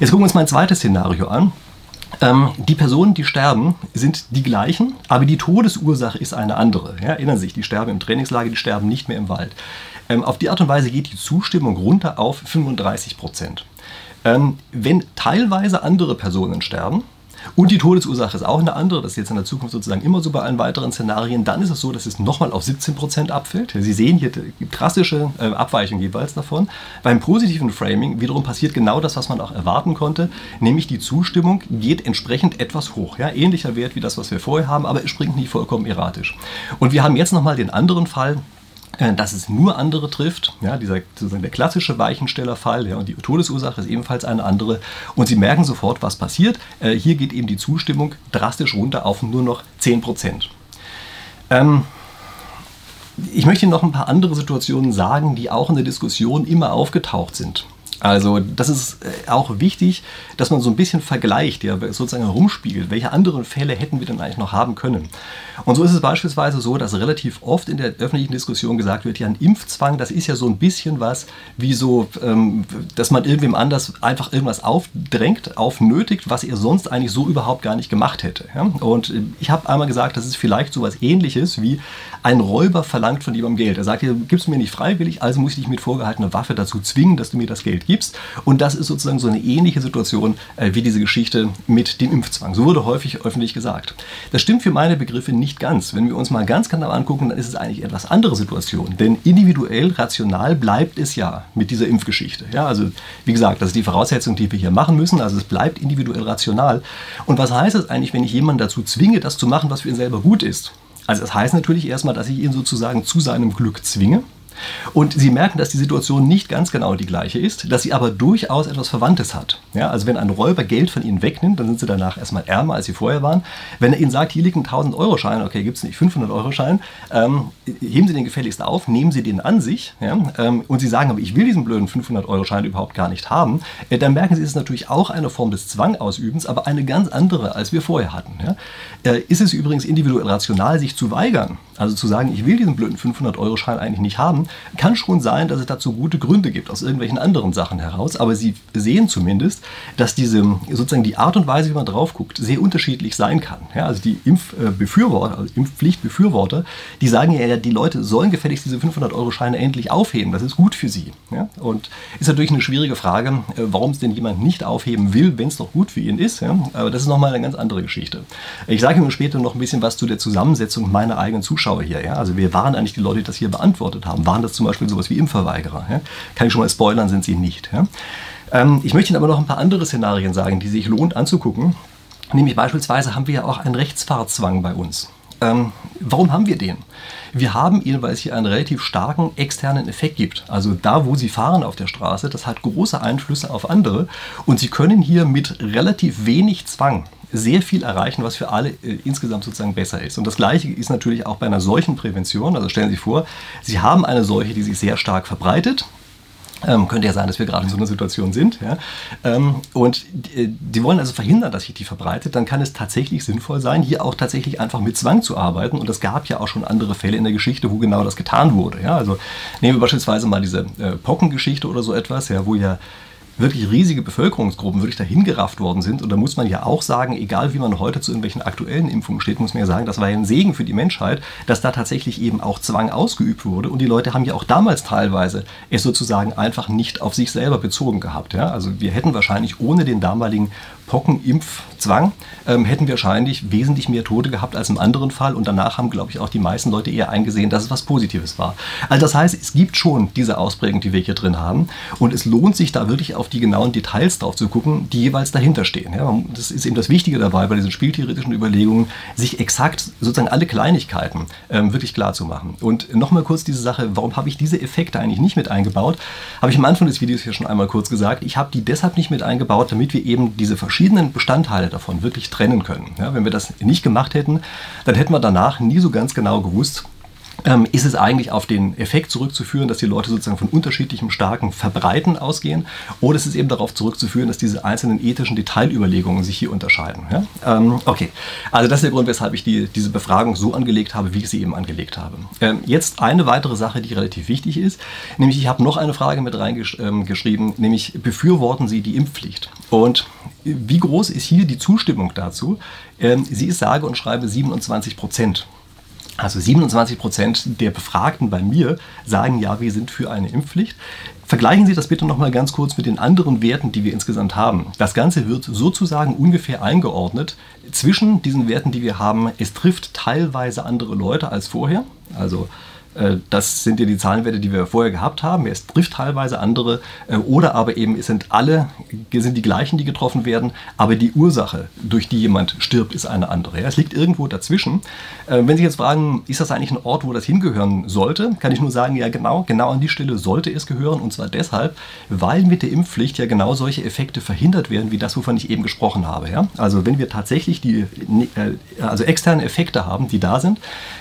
Jetzt gucken wir uns mal ein zweites Szenario an. Ähm, die Personen, die sterben, sind die gleichen, aber die Todesursache ist eine andere. Ja, erinnern Sie sich, die sterben im Trainingslager, die sterben nicht mehr im Wald. Ähm, auf die Art und Weise geht die Zustimmung runter auf 35 Prozent. Ähm, wenn teilweise andere Personen sterben, und die Todesursache ist auch eine andere, das ist jetzt in der Zukunft sozusagen immer so bei allen weiteren Szenarien, dann ist es so, dass es nochmal auf 17% abfällt. Sie sehen hier die drastische äh, Abweichung jeweils davon. Beim positiven Framing wiederum passiert genau das, was man auch erwarten konnte, nämlich die Zustimmung geht entsprechend etwas hoch. Ja? Ähnlicher Wert wie das, was wir vorher haben, aber es springt nicht vollkommen erratisch. Und wir haben jetzt nochmal den anderen Fall, dass es nur andere trifft. Ja, dieser sozusagen der klassische Weichenstellerfall ja, und die Todesursache ist ebenfalls eine andere. Und Sie merken sofort, was passiert. Äh, hier geht eben die Zustimmung drastisch runter auf nur noch 10 Prozent. Ähm, ich möchte noch ein paar andere Situationen sagen, die auch in der Diskussion immer aufgetaucht sind. Also das ist äh, auch wichtig, dass man so ein bisschen vergleicht, ja, sozusagen herumspiegelt, welche anderen Fälle hätten wir denn eigentlich noch haben können. Und so ist es beispielsweise so, dass relativ oft in der öffentlichen Diskussion gesagt wird, ja, ein Impfzwang, das ist ja so ein bisschen was wie so, ähm, dass man irgendwem anders einfach irgendwas aufdrängt, aufnötigt, was er sonst eigentlich so überhaupt gar nicht gemacht hätte. Ja? Und äh, ich habe einmal gesagt, das ist vielleicht so was ähnliches wie ein Räuber verlangt von jemandem Geld. Er sagt, gibst du mir nicht freiwillig, also muss ich dich mit vorgehaltener Waffe dazu zwingen, dass du mir das Geld gibst. Und das ist sozusagen so eine ähnliche Situation äh, wie diese Geschichte mit dem Impfzwang. So wurde häufig öffentlich gesagt. Das stimmt für meine Begriffe nicht ganz. Wenn wir uns mal ganz genau angucken, dann ist es eigentlich etwas andere Situation. Denn individuell, rational bleibt es ja mit dieser Impfgeschichte. Ja, also wie gesagt, das ist die Voraussetzung, die wir hier machen müssen. Also es bleibt individuell rational. Und was heißt es eigentlich, wenn ich jemanden dazu zwinge, das zu machen, was für ihn selber gut ist? Also das heißt natürlich erstmal, dass ich ihn sozusagen zu seinem Glück zwinge. Und sie merken, dass die Situation nicht ganz genau die gleiche ist, dass sie aber durchaus etwas Verwandtes hat. Ja, also wenn ein Räuber Geld von ihnen wegnimmt, dann sind sie danach erstmal ärmer, als sie vorher waren. Wenn er ihnen sagt, hier liegt ein 1000-Euro-Schein, okay, gibt es nicht 500-Euro-Schein, ähm, heben sie den gefälligst auf, nehmen sie den an sich ja, ähm, und sie sagen, aber ich will diesen blöden 500-Euro-Schein überhaupt gar nicht haben, äh, dann merken sie, es ist natürlich auch eine Form des Zwangausübens, aber eine ganz andere, als wir vorher hatten. Ja. Äh, ist es übrigens individuell rational, sich zu weigern, also zu sagen, ich will diesen blöden 500-Euro-Schein eigentlich nicht haben, kann schon sein, dass es dazu gute Gründe gibt, aus irgendwelchen anderen Sachen heraus. Aber Sie sehen zumindest, dass diese sozusagen die Art und Weise, wie man drauf guckt, sehr unterschiedlich sein kann. Ja, also die Impfbefürworter, also Impfpflichtbefürworter, die sagen ja, die Leute sollen gefälligst diese 500-Euro-Scheine endlich aufheben. Das ist gut für sie. Ja? Und ist natürlich eine schwierige Frage, äh, warum es denn jemand nicht aufheben will, wenn es doch gut für ihn ist. Ja? Aber das ist nochmal eine ganz andere Geschichte. Ich sage Ihnen später noch ein bisschen was zu der Zusammensetzung meiner eigenen Zuschauer hier. Ja? Also wir waren eigentlich die Leute, die das hier beantwortet haben. Waren das zum Beispiel sowas wie Impfverweigerer? Ja? Kann ich schon mal spoilern, sind sie nicht. Ja? Ähm, ich möchte Ihnen aber noch ein paar andere Szenarien sagen, die sich lohnt anzugucken. Nämlich beispielsweise haben wir ja auch einen Rechtsfahrzwang bei uns. Ähm, warum haben wir den? Wir haben ihn, weil es hier einen relativ starken externen Effekt gibt. Also da, wo Sie fahren auf der Straße, das hat große Einflüsse auf andere und Sie können hier mit relativ wenig Zwang sehr viel erreichen, was für alle äh, insgesamt sozusagen besser ist. Und das Gleiche ist natürlich auch bei einer solchen Prävention. Also stellen Sie sich vor, Sie haben eine Seuche, die sich sehr stark verbreitet. Ähm, könnte ja sein, dass wir gerade in so einer Situation sind. Ja? Ähm, und die, äh, die, wollen also verhindern, dass sich die verbreitet. Dann kann es tatsächlich sinnvoll sein, hier auch tatsächlich einfach mit Zwang zu arbeiten. Und es gab ja auch schon andere Fälle in der Geschichte, wo genau das getan wurde. Ja? Also nehmen wir beispielsweise mal diese äh, Pockengeschichte oder so etwas, ja, wo ja wirklich riesige Bevölkerungsgruppen wirklich dahin gerafft worden sind. Und da muss man ja auch sagen, egal wie man heute zu irgendwelchen aktuellen Impfungen steht, muss man ja sagen, das war ja ein Segen für die Menschheit, dass da tatsächlich eben auch Zwang ausgeübt wurde. Und die Leute haben ja auch damals teilweise es sozusagen einfach nicht auf sich selber bezogen gehabt. Ja? Also wir hätten wahrscheinlich ohne den damaligen Pockenimpfzwang ähm, hätten wir wahrscheinlich wesentlich mehr Tote gehabt als im anderen Fall. Und danach haben, glaube ich, auch die meisten Leute eher eingesehen, dass es was Positives war. Also das heißt, es gibt schon diese Ausprägung, die wir hier drin haben. Und es lohnt sich da wirklich auf die genauen Details drauf zu gucken, die jeweils dahinter stehen. Ja, das ist eben das Wichtige dabei bei diesen spieltheoretischen Überlegungen, sich exakt sozusagen alle Kleinigkeiten ähm, wirklich klar zu machen. Und nochmal kurz diese Sache, warum habe ich diese Effekte eigentlich nicht mit eingebaut? Habe ich am Anfang des Videos hier schon einmal kurz gesagt. Ich habe die deshalb nicht mit eingebaut, damit wir eben diese verschiedenen verschiedenen Bestandteile davon wirklich trennen können. Ja, wenn wir das nicht gemacht hätten, dann hätten wir danach nie so ganz genau gewusst, ähm, ist es eigentlich auf den Effekt zurückzuführen, dass die Leute sozusagen von unterschiedlichem starken Verbreiten ausgehen, oder ist es eben darauf zurückzuführen, dass diese einzelnen ethischen Detailüberlegungen sich hier unterscheiden. Ja? Ähm, okay, also das ist der Grund, weshalb ich die, diese Befragung so angelegt habe, wie ich sie eben angelegt habe. Ähm, jetzt eine weitere Sache, die relativ wichtig ist, nämlich ich habe noch eine Frage mit reingeschrieben, nämlich befürworten Sie die Impfpflicht? Und wie groß ist hier die Zustimmung dazu? Ähm, sie ist sage und schreibe 27 Prozent. Also 27 Prozent der Befragten bei mir sagen ja, wir sind für eine Impfpflicht. Vergleichen Sie das bitte nochmal ganz kurz mit den anderen Werten, die wir insgesamt haben. Das Ganze wird sozusagen ungefähr eingeordnet zwischen diesen Werten, die wir haben. Es trifft teilweise andere Leute als vorher. Also das sind ja die Zahlenwerte, die wir vorher gehabt haben. Es trifft teilweise andere äh, oder aber eben es sind alle sind die gleichen, die getroffen werden, aber die Ursache, durch die jemand stirbt, ist eine andere. Es liegt irgendwo dazwischen. Äh, wenn Sie jetzt fragen, ist das eigentlich ein Ort, wo das hingehören sollte, kann ich nur sagen, ja genau, genau an die Stelle sollte es gehören und zwar deshalb, weil mit der Impfpflicht ja genau solche Effekte verhindert werden, wie das, wovon ich eben gesprochen habe. Also wenn wir tatsächlich die also externe Effekte haben, die da sind,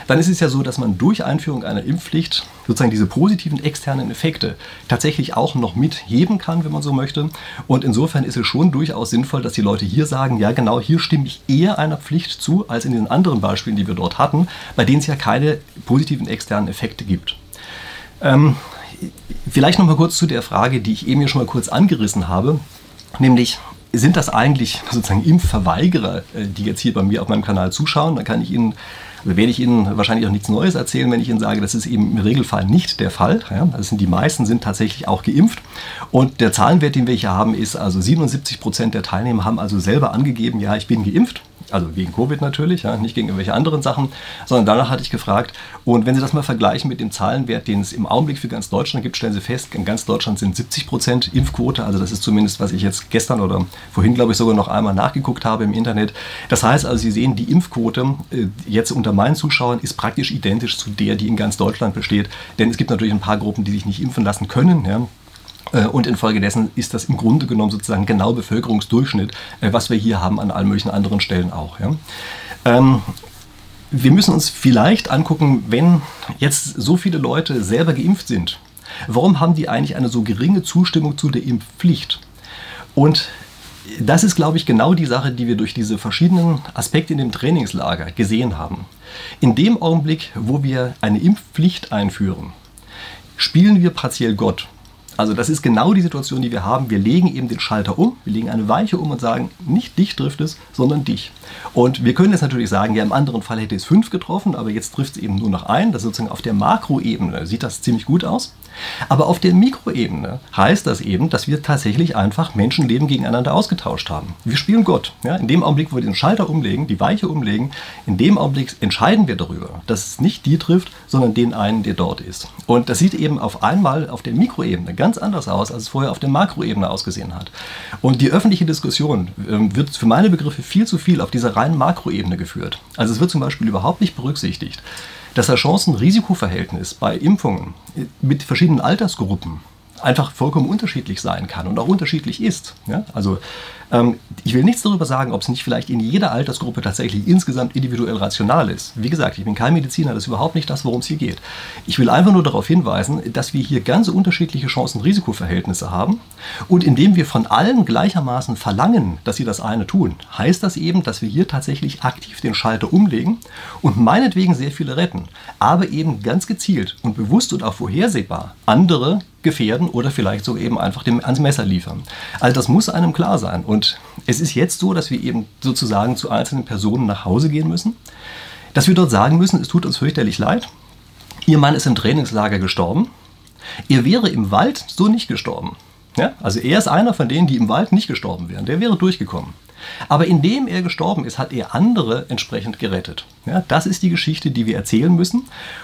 dann ist es ja so, dass man durch Einführung einer Impfpflicht sozusagen diese positiven externen Effekte tatsächlich auch noch mitheben kann, wenn man so möchte. Und insofern ist es schon durchaus sinnvoll, dass die Leute hier sagen, ja genau, hier stimme ich eher einer Pflicht zu, als in den anderen Beispielen, die wir dort hatten, bei denen es ja keine positiven externen Effekte gibt. Ähm, vielleicht noch mal kurz zu der Frage, die ich eben hier schon mal kurz angerissen habe, nämlich sind das eigentlich sozusagen Impfverweigerer, äh, die jetzt hier bei mir auf meinem Kanal zuschauen? Da kann ich Ihnen werde ich Ihnen wahrscheinlich auch nichts Neues erzählen, wenn ich Ihnen sage, das ist eben im Regelfall nicht der Fall. Ja, sind, die meisten sind tatsächlich auch geimpft. Und der Zahlenwert, den wir hier haben, ist also 77 Prozent der Teilnehmer haben also selber angegeben, ja, ich bin geimpft also wegen Covid natürlich, ja, nicht gegen irgendwelche anderen Sachen, sondern danach hatte ich gefragt. Und wenn Sie das mal vergleichen mit dem Zahlenwert, den es im Augenblick für ganz Deutschland gibt, stellen Sie fest, in ganz Deutschland sind 70 Prozent Impfquote. Also das ist zumindest, was ich jetzt gestern oder vorhin, glaube ich, sogar noch einmal nachgeguckt habe im Internet. Das heißt also, Sie sehen, die Impfquote äh, jetzt unter meinen Zuschauern ist praktisch identisch zu der, die in ganz Deutschland besteht. Denn es gibt natürlich ein paar Gruppen, die sich nicht impfen lassen können. Ja. Äh, und infolgedessen ist das im Grunde genommen sozusagen genau Bevölkerungsdurchschnitt, äh, was wir hier haben an allen möglichen anderen Stellen auch. Ähm, wir müssen uns vielleicht angucken, wenn jetzt so viele Leute selber geimpft sind, warum haben die eigentlich eine so geringe Zustimmung zu der Impfpflicht? Und das ist, glaube ich, genau die Sache, die wir durch diese verschiedenen Aspekte in dem Trainingslager gesehen haben. In dem Augenblick, wo wir eine Impfpflicht einführen, spielen wir partiell Gott. Also das ist genau die Situation, die wir haben. Wir legen eben den Schalter um, wir legen eine Weiche um und sagen, nicht dich trifft es, sondern dich. Und wir können jetzt natürlich sagen, ja, im anderen Fall hätte es fünf getroffen, aber jetzt trifft es eben nur noch ein. Das ist sozusagen auf der Makroebene sieht das ziemlich gut aus. Aber auf der Mikroebene heißt das eben, dass wir tatsächlich einfach Menschenleben gegeneinander ausgetauscht haben. Wir spielen Gott. Ja? In dem Augenblick, wo wir den Schalter umlegen, die Weiche umlegen, in dem Augenblick entscheiden wir darüber, dass es nicht die trifft, sondern den einen, der dort ist. Und das sieht eben auf einmal auf der Mikroebene ganz anders aus, als es vorher auf der Makroebene ausgesehen hat. Und die öffentliche Diskussion äh, wird für meine Begriffe viel zu viel auf dieser reinen Makroebene geführt. Also es wird zum Beispiel überhaupt nicht berücksichtigt, dass das Chancen-Risikoverhältnis bei Impfungen mit verschiedenen Altersgruppen einfach vollkommen unterschiedlich sein kann und auch unterschiedlich ist. Ja? Also ähm, ich will nichts darüber sagen, ob es nicht vielleicht in jeder Altersgruppe tatsächlich insgesamt individuell rational ist. Wie gesagt, ich bin kein Mediziner, das ist überhaupt nicht das, worum es hier geht. Ich will einfach nur darauf hinweisen, dass wir hier ganz unterschiedliche Chancen-Risikoverhältnisse haben und indem wir von allen gleichermaßen verlangen, dass sie das eine tun, heißt das eben, dass wir hier tatsächlich aktiv den Schalter umlegen und meinetwegen sehr viele retten, aber eben ganz gezielt und bewusst und auch vorhersehbar andere gefährden oder vielleicht so eben einfach dem, ans Messer liefern. Also das muss einem klar sein. Und es ist jetzt so, dass wir eben sozusagen zu einzelnen Personen nach Hause gehen müssen, dass wir dort sagen müssen, es tut uns fürchterlich leid, Ihr Mann ist im Trainingslager gestorben, er wäre im Wald so nicht gestorben. Ja? Also er ist einer von denen, die im Wald nicht gestorben wären. Der wäre durchgekommen. Aber indem er gestorben ist, hat er andere entsprechend gerettet. Ja, das ist die Geschichte, die wir erzählen müssen.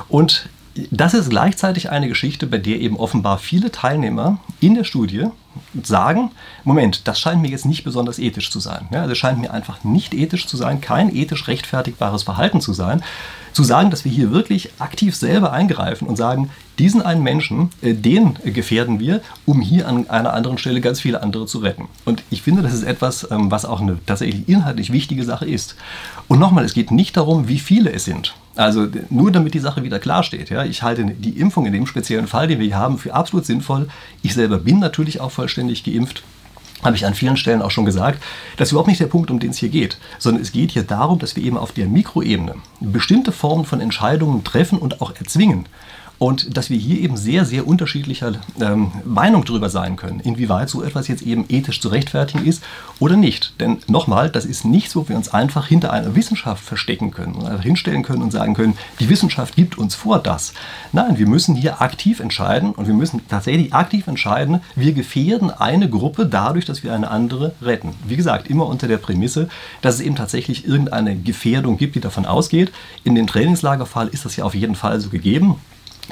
Und das ist gleichzeitig eine Geschichte, bei der eben offenbar viele Teilnehmer in der Studie sagen, Moment, das scheint mir jetzt nicht besonders ethisch zu sein. Ja, also scheint mir einfach nicht ethisch zu sein, kein ethisch rechtfertigbares Verhalten zu sein, zu sagen, dass wir hier wirklich aktiv selber eingreifen und sagen, diesen einen Menschen, äh, den gefährden wir, um hier an einer anderen Stelle ganz viele andere zu retten. Und ich finde, das ist etwas, ähm, was auch eine tatsächlich inhaltlich wichtige Sache ist. Und nochmal, es geht nicht darum, wie viele es sind. Also nur damit die Sache wieder klar steht. Ja, ich halte die Impfung in dem speziellen Fall, den wir hier haben, für absolut sinnvoll. Ich selber bin natürlich auch vollständig geimpft habe ich an vielen Stellen auch schon gesagt, das ist überhaupt nicht der Punkt, um den es hier geht, sondern es geht hier darum, dass wir eben auf der Mikroebene bestimmte Formen von Entscheidungen treffen und auch erzwingen und dass wir hier eben sehr, sehr unterschiedlicher ähm, Meinung darüber sein können, inwieweit so etwas jetzt eben ethisch zu rechtfertigen ist oder nicht. Denn nochmal, das ist nichts, wo wir uns einfach hinter einer Wissenschaft verstecken können, also hinstellen können und sagen können, die Wissenschaft gibt uns vor das. Nein, wir müssen hier aktiv entscheiden und wir müssen tatsächlich aktiv entscheiden, wir gefährden eine Gruppe dadurch, dass wir eine andere retten. Wie gesagt, immer unter der Prämisse, dass es eben tatsächlich irgendeine Gefährdung gibt, die davon ausgeht. In dem Trainingslagerfall ist das ja auf jeden Fall so gegeben.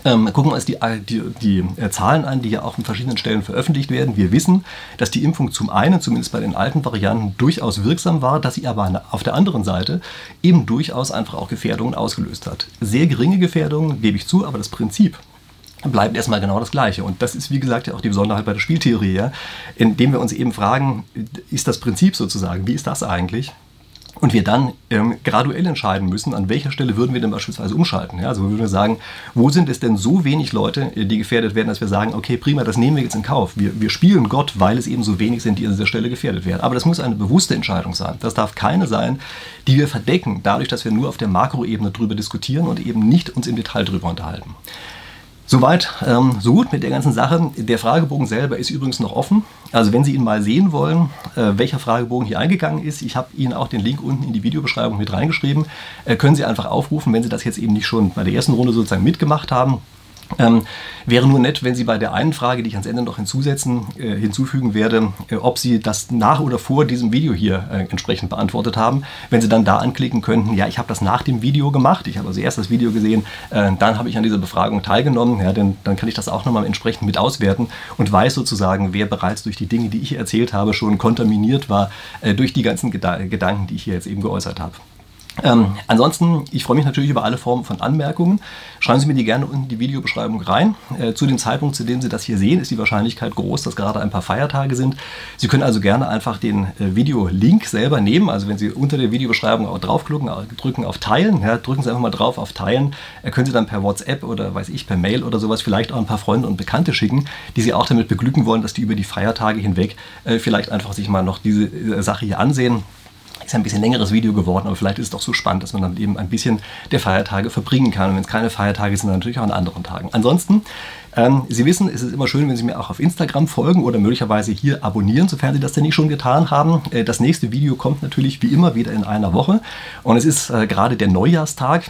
Ähm, gucken wir uns die, die, die äh, Zahlen an, die ja auch an verschiedenen Stellen veröffentlicht werden. Wir wissen, dass die Impfung zum einen, zumindest bei den alten Varianten, durchaus wirksam war, dass sie aber auf der anderen Seite eben durchaus einfach auch Gefährdungen ausgelöst hat. Sehr geringe Gefährdungen, gebe ich zu, aber das Prinzip bleibt erstmal genau das Gleiche. Und das ist, wie gesagt, ja auch die Besonderheit bei der Spieltheorie, ja, indem wir uns eben fragen, ist das Prinzip sozusagen, wie ist das eigentlich? Und wir dann ähm, graduell entscheiden müssen, an welcher Stelle würden wir denn beispielsweise umschalten. Ja, also würden wir sagen, wo sind es denn so wenig Leute, äh, die gefährdet werden, dass wir sagen, okay, prima, das nehmen wir jetzt in Kauf. Wir, wir spielen Gott, weil es eben so wenig sind, die an dieser Stelle gefährdet werden. Aber das muss eine bewusste Entscheidung sein. Das darf keine sein, die wir verdecken, dadurch, dass wir nur auf der Makroebene drüber diskutieren und eben nicht uns im Detail drüber unterhalten. Soweit, ähm, so gut mit der ganzen Sache. Der Fragebogen selber ist übrigens noch offen. Also wenn Sie ihn mal sehen wollen, äh, welcher Fragebogen hier eingegangen ist, ich habe Ihnen auch den Link unten in die Videobeschreibung mit reingeschrieben, äh, können Sie einfach aufrufen, wenn Sie das jetzt eben nicht schon bei der ersten Runde sozusagen mitgemacht haben. Ähm, wäre nur nett, wenn Sie bei der einen Frage, die ich ans Ende noch hinzusetzen, äh, hinzufügen werde, äh, ob Sie das nach oder vor diesem Video hier äh, entsprechend beantwortet haben. Wenn Sie dann da anklicken könnten, ja, ich habe das nach dem Video gemacht, ich habe also erst das Video gesehen, äh, dann habe ich an dieser Befragung teilgenommen, ja, denn dann kann ich das auch nochmal entsprechend mit auswerten und weiß sozusagen, wer bereits durch die Dinge, die ich erzählt habe, schon kontaminiert war äh, durch die ganzen Geda Gedanken, die ich hier jetzt eben geäußert habe. Ähm, ansonsten, ich freue mich natürlich über alle Formen von Anmerkungen. Schreiben Sie mir die gerne unten in die Videobeschreibung rein. Äh, zu dem Zeitpunkt, zu dem Sie das hier sehen, ist die Wahrscheinlichkeit groß, dass gerade ein paar Feiertage sind. Sie können also gerne einfach den äh, Videolink selber nehmen. Also wenn Sie unter der Videobeschreibung auch draufklicken, äh, drücken auf Teilen, ja, drücken Sie einfach mal drauf auf Teilen, äh, können Sie dann per WhatsApp oder weiß ich, per Mail oder sowas vielleicht auch ein paar Freunde und Bekannte schicken, die Sie auch damit beglücken wollen, dass die über die Feiertage hinweg äh, vielleicht einfach sich mal noch diese äh, Sache hier ansehen. Ist ein bisschen längeres Video geworden, aber vielleicht ist es doch so spannend, dass man dann eben ein bisschen der Feiertage verbringen kann. Und wenn es keine Feiertage sind, dann natürlich auch an anderen Tagen. Ansonsten, ähm, Sie wissen, es ist immer schön, wenn Sie mir auch auf Instagram folgen oder möglicherweise hier abonnieren, sofern Sie das denn nicht schon getan haben. Äh, das nächste Video kommt natürlich wie immer wieder in einer Woche. Und es ist äh, gerade der Neujahrstag.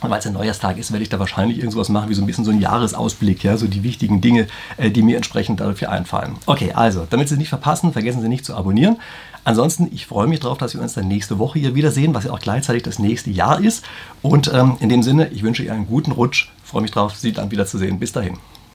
Weil es ein Neujahrstag ist, werde ich da wahrscheinlich irgendwas machen, wie so ein bisschen so ein Jahresausblick, ja, so die wichtigen Dinge, äh, die mir entsprechend dafür einfallen. Okay, also, damit Sie es nicht verpassen, vergessen Sie nicht zu abonnieren. Ansonsten, ich freue mich darauf, dass wir uns dann nächste Woche hier wiedersehen, was ja auch gleichzeitig das nächste Jahr ist. Und ähm, in dem Sinne, ich wünsche Ihnen einen guten Rutsch, freue mich darauf, Sie dann wieder zu sehen. Bis dahin.